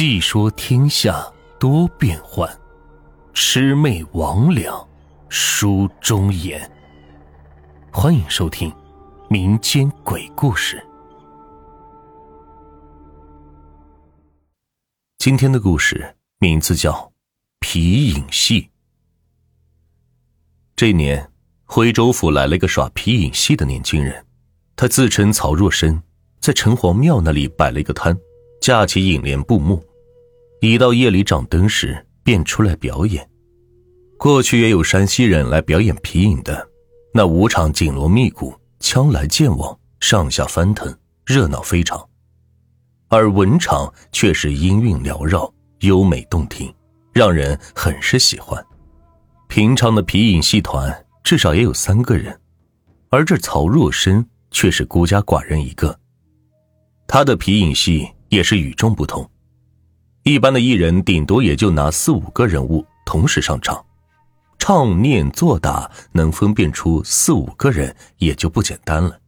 细说天下多变幻，魑魅魍魉书中言。欢迎收听民间鬼故事。今天的故事名字叫《皮影戏》。这年，徽州府来了一个耍皮影戏的年轻人，他自称曹若深，在城隍庙那里摆了一个摊。架起影帘布幕，一到夜里掌灯时，便出来表演。过去也有山西人来表演皮影的，那舞场紧锣密鼓，枪来剑往，上下翻腾，热闹非常。而文场却是音韵缭绕，优美动听，让人很是喜欢。平常的皮影戏团至少也有三个人，而这曹若深却是孤家寡人一个。他的皮影戏。也是与众不同，一般的艺人顶多也就拿四五个人物同时上场，唱念做打能分辨出四五个人也就不简单了。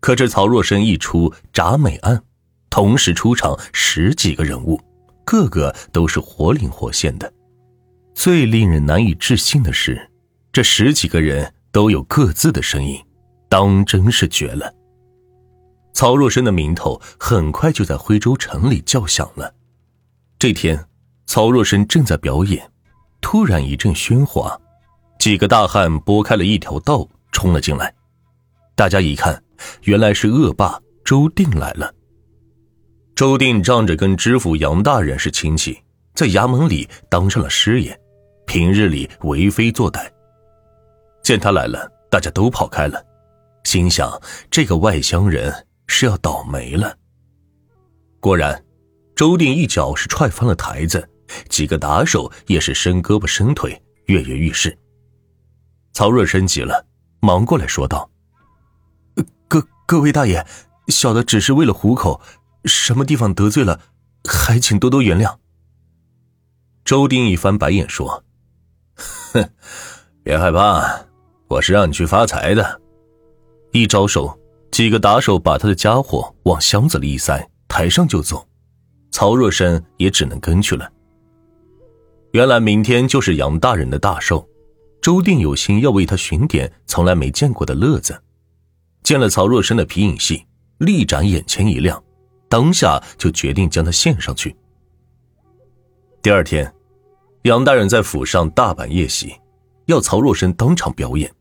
可这曹若生一出铡美案，同时出场十几个人物，个个都是活灵活现的。最令人难以置信的是，这十几个人都有各自的声音，当真是绝了。曹若生的名头很快就在徽州城里叫响了。这天，曹若生正在表演，突然一阵喧哗，几个大汉拨开了一条道，冲了进来。大家一看，原来是恶霸周定来了。周定仗着跟知府杨大人是亲戚，在衙门里当上了师爷，平日里为非作歹。见他来了，大家都跑开了，心想这个外乡人。是要倒霉了。果然，周定一脚是踹翻了台子，几个打手也是伸胳膊伸腿，跃跃欲试。曹若生急了，忙过来说道：“各各位大爷，小的只是为了糊口，什么地方得罪了，还请多多原谅。”周定一翻白眼说：“哼，别害怕，我是让你去发财的。”一招手。几个打手把他的家伙往箱子里一塞，抬上就走。曹若生也只能跟去了。原来明天就是杨大人的大寿，周定有心要为他寻点从来没见过的乐子。见了曹若生的皮影戏，立展眼前一亮，当下就决定将他献上去。第二天，杨大人在府上大摆宴席，要曹若生当场表演。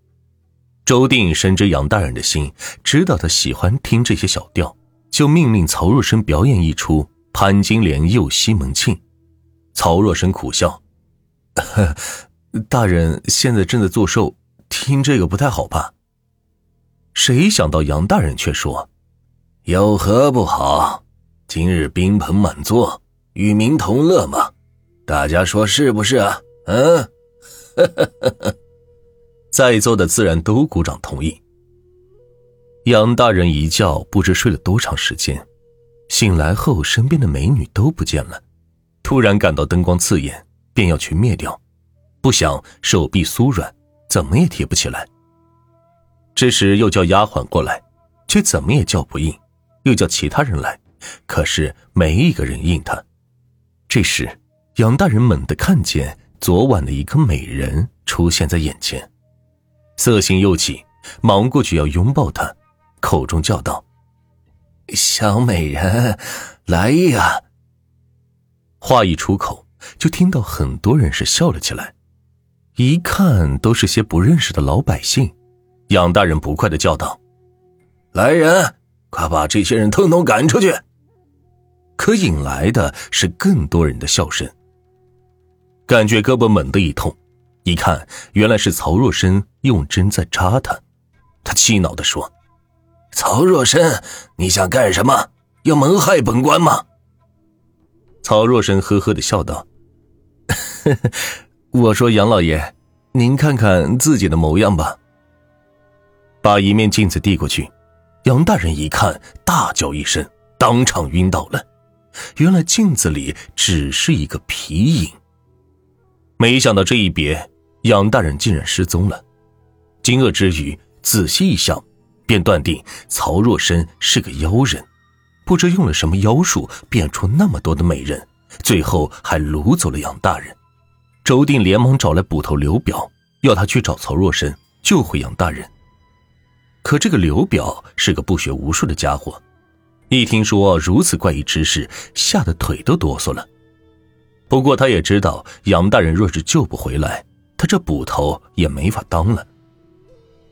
周定深知杨大人的心，知道他喜欢听这些小调，就命令曹若生表演一出《潘金莲又西门庆》。曹若生苦笑：“大人现在正在做寿，听这个不太好吧？”谁想到杨大人却说：“有何不好？今日宾朋满座，与民同乐嘛，大家说是不是啊？”嗯。在座的自然都鼓掌同意。杨大人一觉不知睡了多长时间，醒来后身边的美女都不见了，突然感到灯光刺眼，便要去灭掉，不想手臂酥软，怎么也提不起来。这时又叫丫鬟过来，却怎么也叫不应，又叫其他人来，可是没一个人应他。这时杨大人猛地看见昨晚的一个美人出现在眼前。色心又起，忙过去要拥抱她，口中叫道：“小美人，来呀！”话一出口，就听到很多人是笑了起来，一看都是些不认识的老百姓。杨大人不快的叫道：“来人，快把这些人统统赶出去！”可引来的是更多人的笑声，感觉胳膊猛地一痛。一看，原来是曹若生用针在扎他。他气恼的说：“曹若生，你想干什么？要谋害本官吗？”曹若生呵呵的笑道：“我说杨老爷，您看看自己的模样吧。”把一面镜子递过去，杨大人一看，大叫一声，当场晕倒了。原来镜子里只是一个皮影。没想到这一别。杨大人竟然失踪了，惊愕之余，仔细一想，便断定曹若深是个妖人，不知用了什么妖术，变出那么多的美人，最后还掳走了杨大人。周定连忙找来捕头刘表，要他去找曹若深救回杨大人。可这个刘表是个不学无术的家伙，一听说如此怪异之事，吓得腿都哆嗦了。不过他也知道，杨大人若是救不回来，他这捕头也没法当了。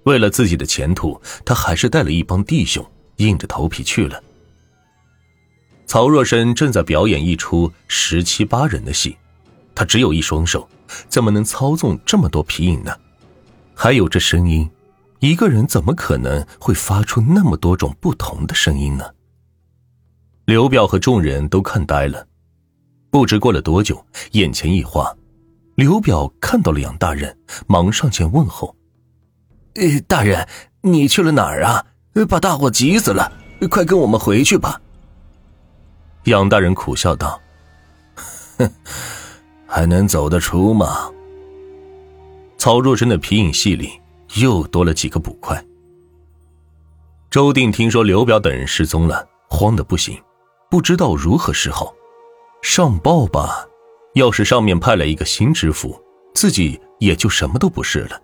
为了自己的前途，他还是带了一帮弟兄，硬着头皮去了。曹若申正在表演一出十七八人的戏，他只有一双手，怎么能操纵这么多皮影呢？还有这声音。一个人怎么可能会发出那么多种不同的声音呢？刘表和众人都看呆了。不知过了多久，眼前一花，刘表看到了杨大人，忙上前问候：“呃，大人，你去了哪儿啊？把大伙急死了！快跟我们回去吧。”杨大人苦笑道：“哼，还能走得出吗？”曹若真的皮影戏里。又多了几个捕快。周定听说刘表等人失踪了，慌得不行，不知道如何是好。上报吧，要是上面派来一个新知府，自己也就什么都不是了。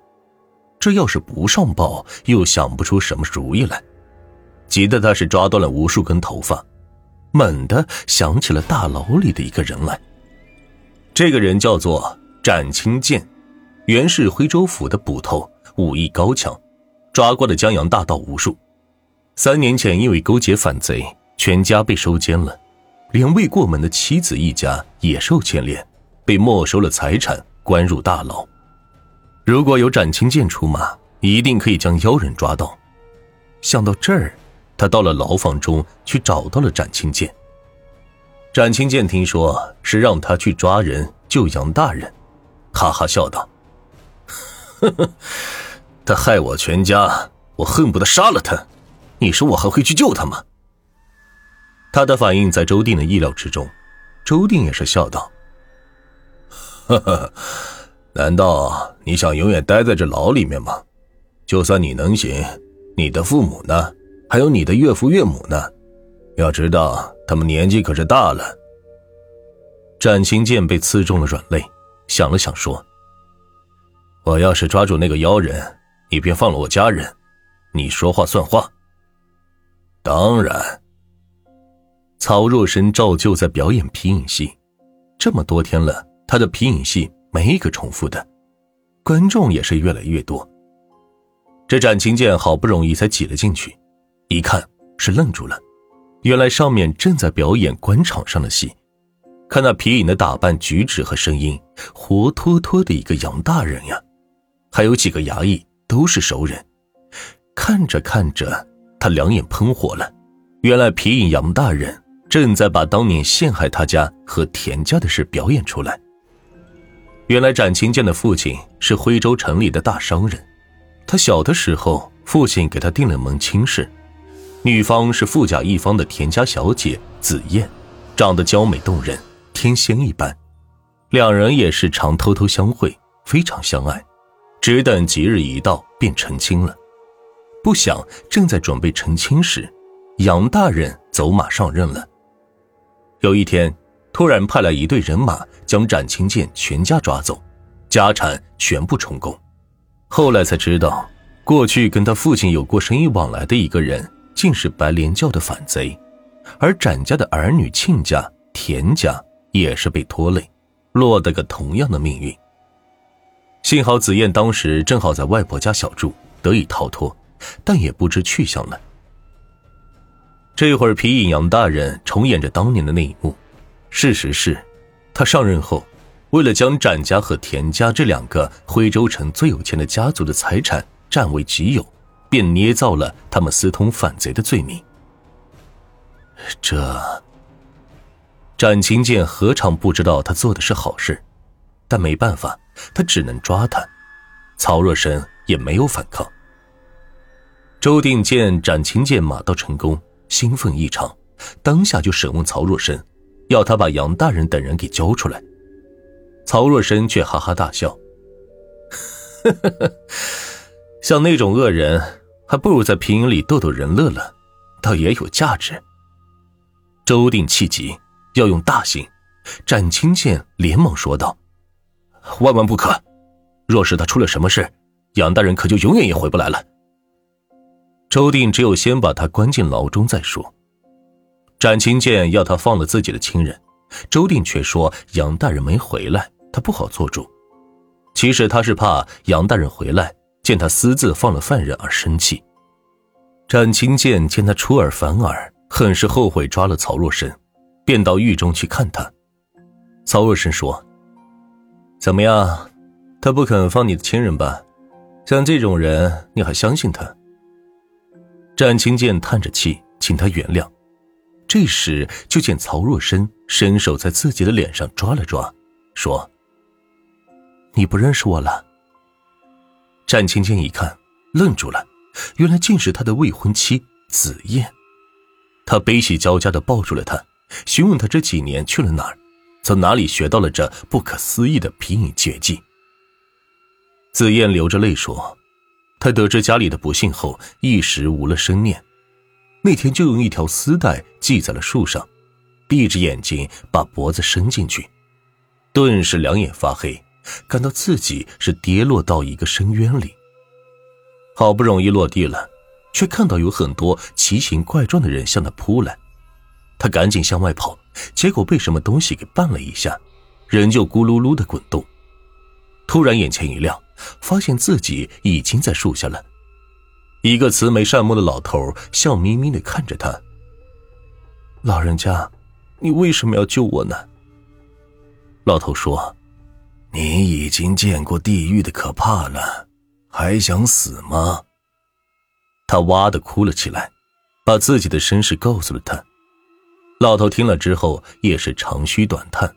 这要是不上报，又想不出什么主意来，急得他是抓断了无数根头发，猛地想起了大牢里的一个人来。这个人叫做展清剑，原是徽州府的捕头。武艺高强，抓过的江洋大盗无数。三年前因为勾结反贼，全家被收监了，连未过门的妻子一家也受牵连，被没收了财产，关入大牢。如果有展清剑出马，一定可以将妖人抓到。想到这儿，他到了牢房中去找到了展清剑。展清剑听说是让他去抓人救杨大人，哈哈笑道。他害我全家，我恨不得杀了他。你说我还会去救他吗？他的反应在周定的意料之中，周定也是笑道：“呵 呵，难道你想永远待在这牢里面吗？就算你能行，你的父母呢？还有你的岳父岳母呢？要知道，他们年纪可是大了。”战青剑被刺中了软肋，想了想说。我要是抓住那个妖人，你便放了我家人，你说话算话。当然。曹若申照旧在表演皮影戏，这么多天了，他的皮影戏没一个重复的，观众也是越来越多。这展清剑好不容易才挤了进去，一看是愣住了，原来上面正在表演官场上的戏，看那皮影的打扮、举止和声音，活脱脱的一个杨大人呀！还有几个衙役都是熟人，看着看着，他两眼喷火了。原来皮影杨大人正在把当年陷害他家和田家的事表演出来。原来展清剑的父亲是徽州城里的大商人，他小的时候父亲给他定了门亲事，女方是富甲一方的田家小姐紫燕，长得娇美动人，天仙一般，两人也是常偷偷相会，非常相爱。只等吉日一到，便成亲了。不想正在准备成亲时，杨大人走马上任了。有一天，突然派来一队人马，将展清剑全家抓走，家产全部充公。后来才知道，过去跟他父亲有过生意往来的一个人，竟是白莲教的反贼，而展家的儿女亲家、田家也是被拖累，落得个同样的命运。幸好紫燕当时正好在外婆家小住，得以逃脱，但也不知去向了。这会儿皮影杨大人重演着当年的那一幕。事实是，他上任后，为了将展家和田家这两个徽州城最有钱的家族的财产占为己有，便捏造了他们私通反贼的罪名。这，展清剑何尝不知道他做的是好事，但没办法。他只能抓他，曹若申也没有反抗。周定见斩青剑马到成功，兴奋异常，当下就审问曹若申，要他把杨大人等人给交出来。曹若深却哈哈大笑：“呵呵呵，像那种恶人，还不如在平营里逗逗人乐乐，倒也有价值。”周定气急，要用大刑。展清剑连忙说道：“万万不可！若是他出了什么事，杨大人可就永远也回不来了。”周定只有先把他关进牢中再说。展清剑要他放了自己的亲人，周定却说杨大人没回来，他不好做主。其实他是怕杨大人回来见他私自放了犯人而生气。展清剑见他出尔反尔，很是后悔抓了曹若生，便到狱中去看他。曹若生说：“怎么样，他不肯放你的亲人吧？像这种人，你还相信他？”展清剑叹着气，请他原谅。这时就见曹若深伸手在自己的脸上抓了抓，说：“你不认识我了。”战青青一看，愣住了，原来竟是他的未婚妻紫燕。他悲喜交加的抱住了她，询问她这几年去了哪儿。从哪里学到了这不可思议的皮影绝技？紫燕流着泪说：“她得知家里的不幸后，一时无了生念。那天就用一条丝带系在了树上，闭着眼睛把脖子伸进去，顿时两眼发黑，感到自己是跌落到一个深渊里。好不容易落地了，却看到有很多奇形怪状的人向他扑来，他赶紧向外跑。”结果被什么东西给绊了一下，人就咕噜噜的滚动。突然眼前一亮，发现自己已经在树下了。一个慈眉善目的老头笑眯眯的看着他：“老人家，你为什么要救我呢？”老头说：“你已经见过地狱的可怕了，还想死吗？”他哇的哭了起来，把自己的身世告诉了他。老头听了之后也是长吁短叹。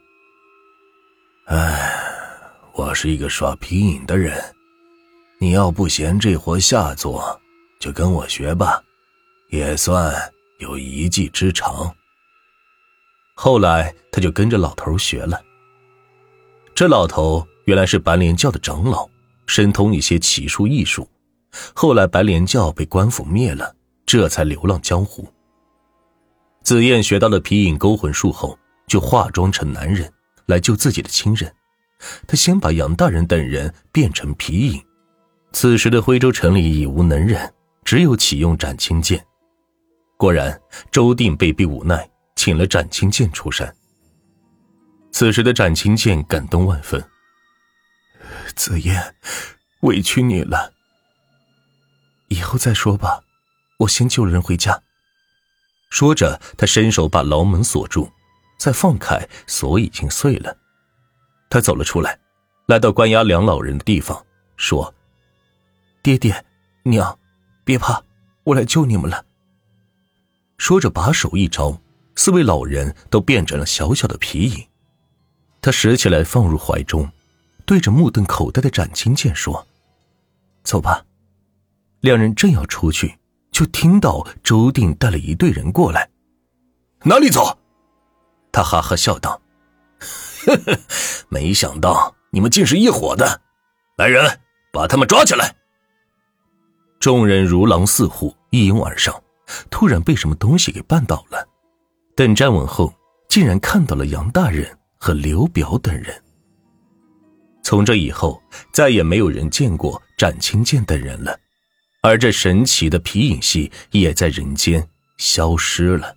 唉，我是一个耍皮影的人，你要不嫌这活下作，就跟我学吧，也算有一技之长。后来他就跟着老头学了。这老头原来是白莲教的长老，深通一些奇术异术，后来白莲教被官府灭了，这才流浪江湖。紫燕学到了皮影勾魂术后，就化妆成男人来救自己的亲人。他先把杨大人等人变成皮影。此时的徽州城里已无能人，只有启用斩青剑。果然，周定被逼无奈，请了斩青剑出山。此时的斩青剑感动万分。紫燕，委屈你了。以后再说吧，我先救人回家。说着，他伸手把牢门锁住，再放开，锁已经碎了。他走了出来，来到关押两老人的地方，说：“爹爹，娘，别怕，我来救你们了。”说着，把手一招，四位老人都变成了小小的皮影。他拾起来放入怀中，对着目瞪口呆的展青剑说：“走吧。”两人正要出去。就听到周定带了一队人过来，哪里走？他哈哈笑道：“呵呵，没想到你们竟是一伙的，来人，把他们抓起来！”众人如狼似虎，一拥而上，突然被什么东西给绊倒了。等站稳后，竟然看到了杨大人和刘表等人。从这以后，再也没有人见过展青剑等人了。而这神奇的皮影戏也在人间消失了。